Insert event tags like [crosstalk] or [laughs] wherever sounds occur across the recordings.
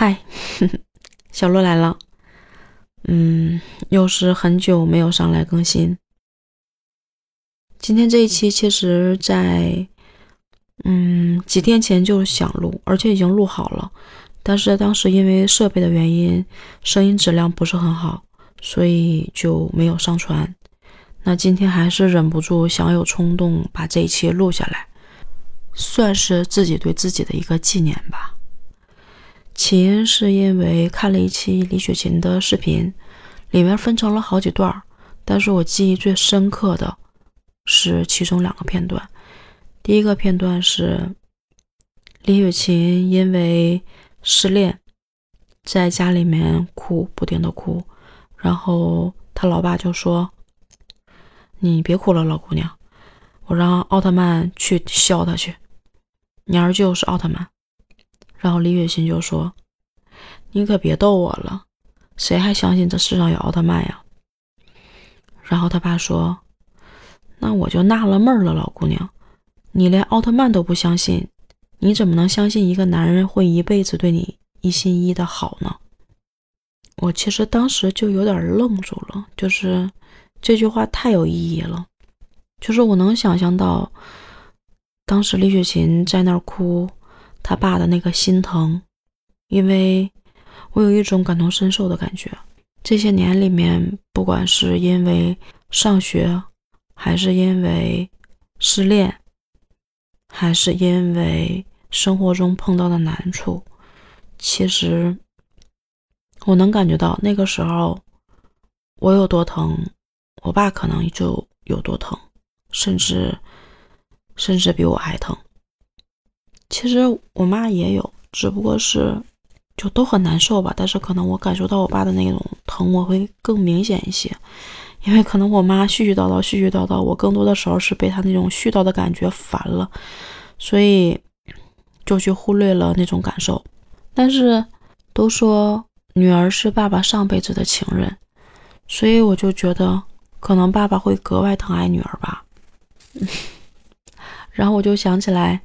嗨，[laughs] 小鹿来了。嗯，又是很久没有上来更新。今天这一期其实，在嗯几天前就想录，而且已经录好了，但是当时因为设备的原因，声音质量不是很好，所以就没有上传。那今天还是忍不住想有冲动把这一期录下来，算是自己对自己的一个纪念吧。起因是因为看了一期李雪琴的视频，里面分成了好几段但是我记忆最深刻的是其中两个片段。第一个片段是李雪琴因为失恋，在家里面哭，不停的哭，然后他老爸就说：“你别哭了，老姑娘，我让奥特曼去削他去，你二舅是奥特曼。”然后李雪琴就说：“你可别逗我了，谁还相信这世上有奥特曼呀？”然后他爸说：“那我就纳了闷了，老姑娘，你连奥特曼都不相信，你怎么能相信一个男人会一辈子对你一心一意的好呢？”我其实当时就有点愣住了，就是这句话太有意义了，就是我能想象到当时李雪琴在那儿哭。他爸的那个心疼，因为我有一种感同身受的感觉。这些年里面，不管是因为上学，还是因为失恋，还是因为生活中碰到的难处，其实我能感觉到那个时候我有多疼，我爸可能就有多疼，甚至甚至比我还疼。其实我妈也有，只不过是就都很难受吧。但是可能我感受到我爸的那种疼，我会更明显一些，因为可能我妈絮絮叨叨、絮絮叨叨，我更多的时候是被她那种絮叨的感觉烦了，所以就去忽略了那种感受。但是都说女儿是爸爸上辈子的情人，所以我就觉得可能爸爸会格外疼爱女儿吧。[laughs] 然后我就想起来。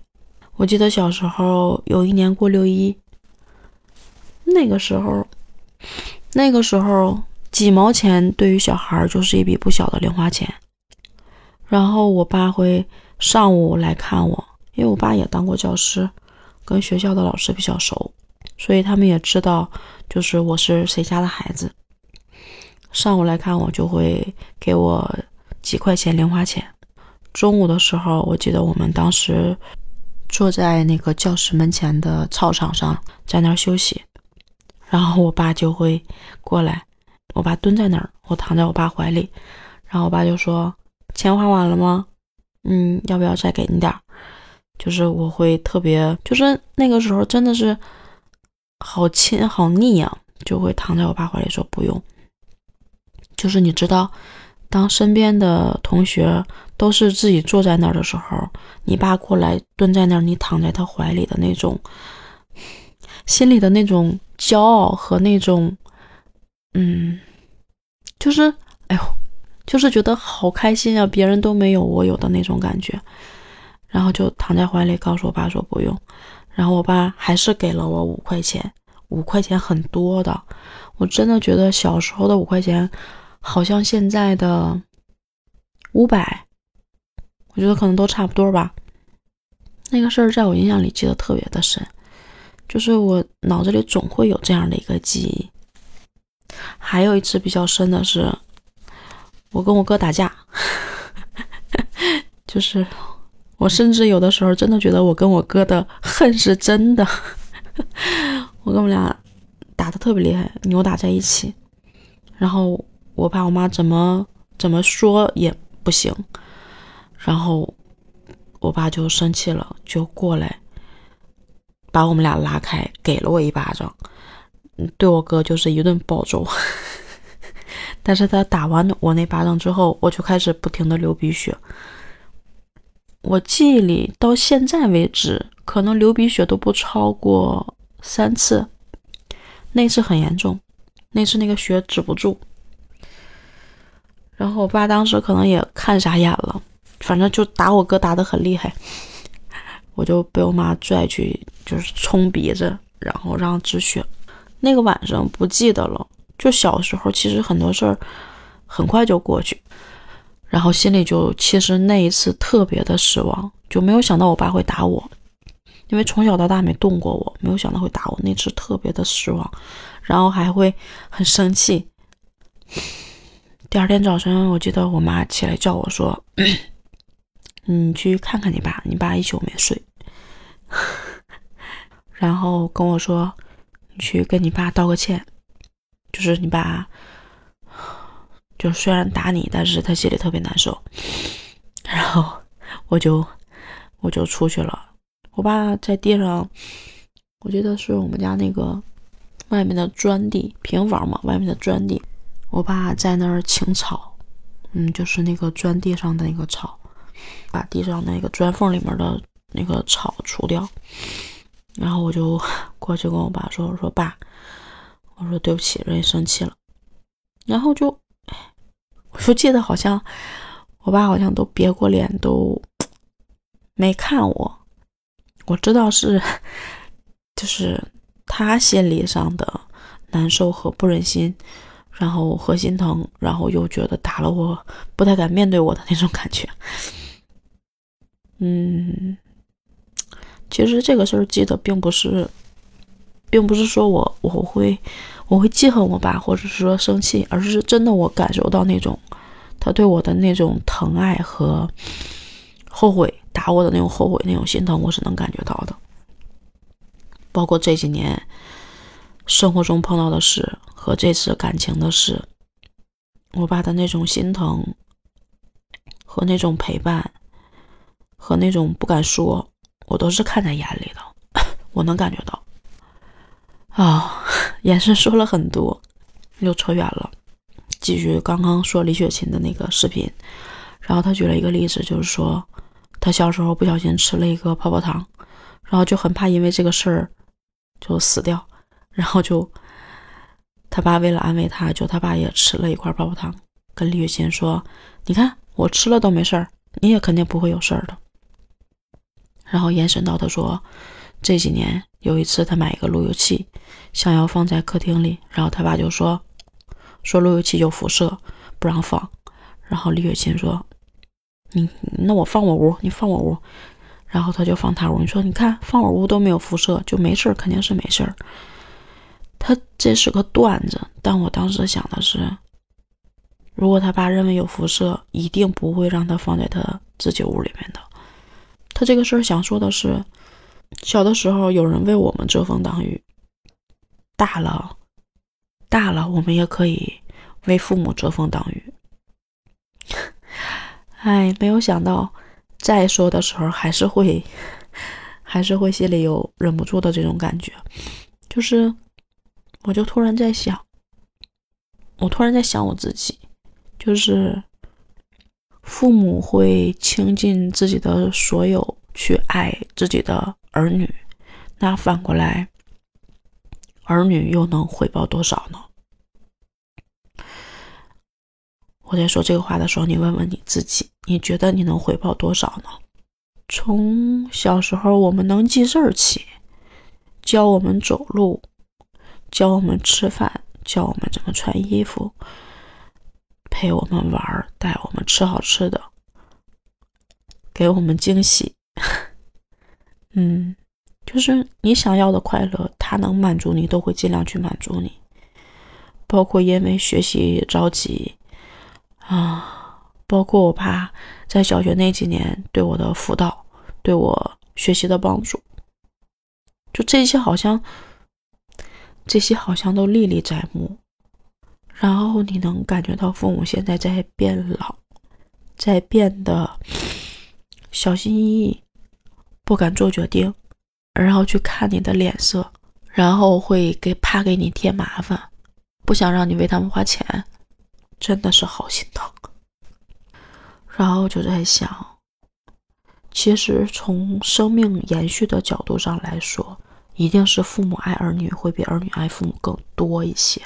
我记得小时候有一年过六一，那个时候，那个时候几毛钱对于小孩就是一笔不小的零花钱。然后我爸会上午来看我，因为我爸也当过教师，跟学校的老师比较熟，所以他们也知道就是我是谁家的孩子。上午来看我就会给我几块钱零花钱。中午的时候，我记得我们当时。坐在那个教室门前的操场上，在那儿休息，然后我爸就会过来，我爸蹲在那儿，我躺在我爸怀里，然后我爸就说：“钱花完了吗？嗯，要不要再给你点儿？”就是我会特别，就是那个时候真的是好亲好腻啊，就会躺在我爸怀里说不用。就是你知道，当身边的同学。都是自己坐在那儿的时候，你爸过来蹲在那儿，你躺在他怀里的那种，心里的那种骄傲和那种，嗯，就是哎呦，就是觉得好开心啊！别人都没有我有的那种感觉，然后就躺在怀里，告诉我爸说不用，然后我爸还是给了我五块钱，五块钱很多的，我真的觉得小时候的五块钱，好像现在的五百。我觉得可能都差不多吧。那个事儿在我印象里记得特别的深，就是我脑子里总会有这样的一个记忆。还有一次比较深的是，我跟我哥打架，[laughs] 就是我甚至有的时候真的觉得我跟我哥的恨是真的。[laughs] 我跟我们俩打的特别厉害，扭打在一起，然后我爸我妈怎么怎么说也不行。然后我爸就生气了，就过来把我们俩拉开，给了我一巴掌，对我哥就是一顿暴揍。[laughs] 但是他打完我那巴掌之后，我就开始不停的流鼻血。我记忆里到现在为止，可能流鼻血都不超过三次。那次很严重，那次那个血止不住。然后我爸当时可能也看傻眼了。反正就打我哥打得很厉害，我就被我妈拽去，就是冲鼻子，然后让止血。那个晚上不记得了。就小时候，其实很多事儿很快就过去，然后心里就其实那一次特别的失望，就没有想到我爸会打我，因为从小到大没动过我，没有想到会打我，那次特别的失望，然后还会很生气。第二天早晨，我记得我妈起来叫我说：“你去看看你爸，你爸一宿没睡。[laughs] ”然后跟我说：“你去跟你爸道个歉。”就是你爸，就虽然打你，但是他心里特别难受。然后我就我就出去了。我爸在地上，我记得是我们家那个外面的砖地，平房嘛，外面的砖地。我爸在那儿清草，嗯，就是那个砖地上的那个草，把地上那个砖缝里面的那个草除掉。然后我就 [laughs] 过去跟我爸说：“我说爸。”我说对不起，让你生气了，然后就，我就记得好像我爸好像都别过脸，都 [tsk] 没看我。我知道是，就是他心理上的难受和不忍心，然后和心疼，然后又觉得打了我不太敢面对我的那种感觉。嗯，其实这个事儿记得并不是。并不是说我我会我会记恨我爸，或者是说生气，而是真的我感受到那种他对我的那种疼爱和后悔，打我的那种后悔、那种心疼，我是能感觉到的。包括这几年生活中碰到的事和这次感情的事，我爸的那种心疼和那种陪伴和那种不敢说，我都是看在眼里的，[laughs] 我能感觉到。啊，[laughs] 延伸说了很多，又扯远了。继续刚刚说李雪琴的那个视频，然后他举了一个例子，就是说他小时候不小心吃了一个泡泡糖，然后就很怕因为这个事儿就死掉，然后就他爸为了安慰他，就他爸也吃了一块泡泡糖，跟李雪琴说：“你看我吃了都没事儿，你也肯定不会有事儿的。”然后延伸到他说。这几年有一次，他买一个路由器，想要放在客厅里，然后他爸就说：“说路由器有辐射，不让放。”然后李雪琴说：“你那我放我屋，你放我屋。”然后他就放他屋。你说你看放我屋都没有辐射，就没事儿，肯定是没事儿。他这是个段子，但我当时想的是，如果他爸认为有辐射，一定不会让他放在他自己屋里面的。他这个事儿想说的是。小的时候，有人为我们遮风挡雨；大了，大了，我们也可以为父母遮风挡雨。哎，没有想到，再说的时候还是会，[laughs] 还是会心里有忍不住的这种感觉。就是，我就突然在想，我突然在想我自己，就是父母会倾尽自己的所有去爱自己的。儿女，那反过来，儿女又能回报多少呢？我在说这个话的时候，你问问你自己，你觉得你能回报多少呢？从小时候我们能记事儿起，教我们走路，教我们吃饭，教我们怎么穿衣服，陪我们玩，带我们吃好吃的，给我们惊喜。[laughs] 嗯，就是你想要的快乐，他能满足你，都会尽量去满足你。包括因为学习着急啊，包括我爸在小学那几年对我的辅导，对我学习的帮助，就这些好像，这些好像都历历在目。然后你能感觉到父母现在在变老，在变得小心翼翼。不敢做决定，然后去看你的脸色，然后会给怕给你添麻烦，不想让你为他们花钱，真的是好心疼。然后就在想，其实从生命延续的角度上来说，一定是父母爱儿女会比儿女爱父母更多一些。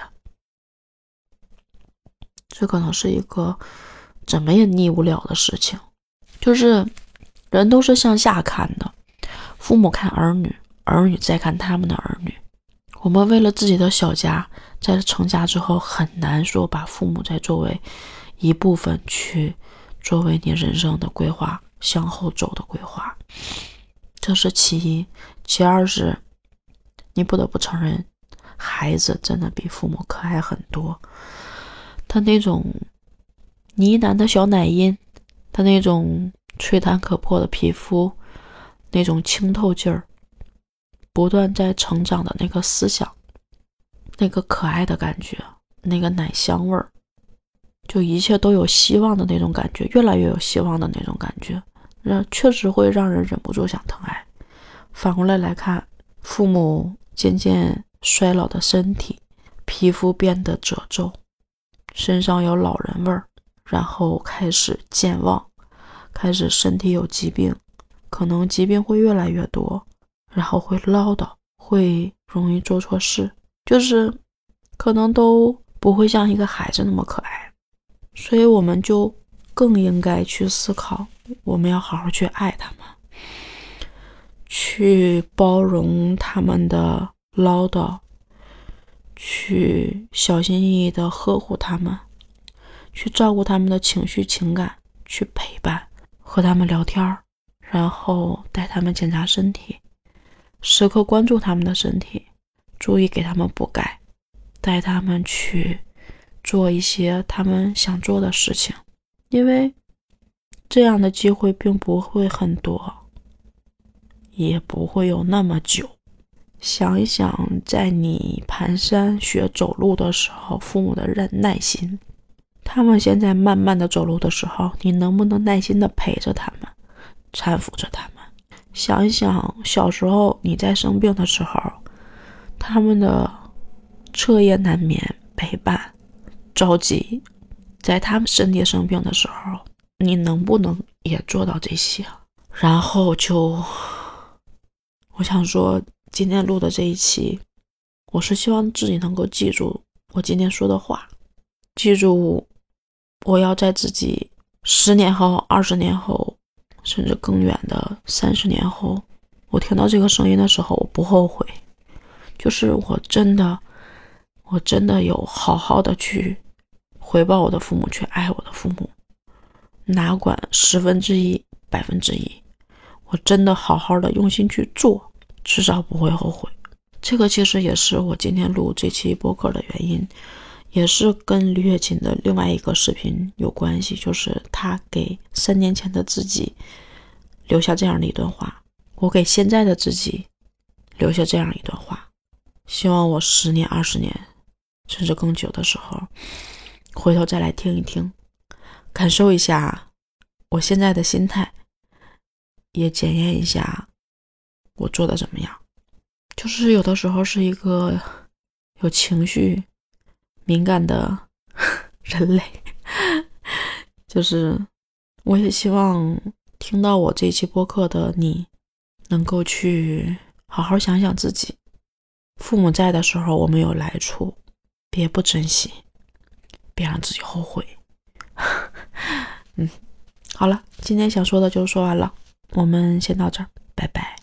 这可能是一个怎么也逆不了的事情，就是。人都是向下看的，父母看儿女，儿女再看他们的儿女。我们为了自己的小家，在成家之后很难说把父母再作为一部分去作为你人生的规划，向后走的规划，这是其一。其二是，你不得不承认，孩子真的比父母可爱很多。他那种呢喃的小奶音，他那种吹弹可破的皮肤，那种清透劲儿。不断在成长的那个思想，那个可爱的感觉，那个奶香味儿，就一切都有希望的那种感觉，越来越有希望的那种感觉，让确实会让人忍不住想疼爱。反过来来看，父母渐渐衰老的身体，皮肤变得褶皱，身上有老人味儿，然后开始健忘，开始身体有疾病，可能疾病会越来越多。然后会唠叨，会容易做错事，就是可能都不会像一个孩子那么可爱，所以我们就更应该去思考，我们要好好去爱他们，去包容他们的唠叨，去小心翼翼的呵护他们，去照顾他们的情绪情感，去陪伴，和他们聊天然后带他们检查身体。时刻关注他们的身体，注意给他们补钙，带他们去做一些他们想做的事情，因为这样的机会并不会很多，也不会有那么久。想一想，在你蹒跚学走路的时候，父母的忍耐心；他们现在慢慢的走路的时候，你能不能耐心的陪着他们，搀扶着他们？想一想，小时候你在生病的时候，他们的彻夜难眠、陪伴、着急，在他们身体生病的时候，你能不能也做到这些？然后就，我想说，今天录的这一期，我是希望自己能够记住我今天说的话，记住我要在自己十年后、二十年后。甚至更远的三十年后，我听到这个声音的时候，我不后悔。就是我真的，我真的有好好的去回报我的父母，去爱我的父母，哪管十分之一、百分之一，我真的好好的用心去做，至少不会后悔。这个其实也是我今天录这期播客的原因。也是跟李雪琴的另外一个视频有关系，就是她给三年前的自己留下这样的一段话，我给现在的自己留下这样一段话，希望我十年、二十年，甚至更久的时候，回头再来听一听，感受一下我现在的心态，也检验一下我做的怎么样。就是有的时候是一个有情绪。敏感的 [laughs] 人类，就是我也希望听到我这期播客的你，能够去好好想想自己。父母在的时候，我们有来处，别不珍惜，别让自己后悔。[laughs] 嗯，好了，今天想说的就说完了，我们先到这儿，拜拜。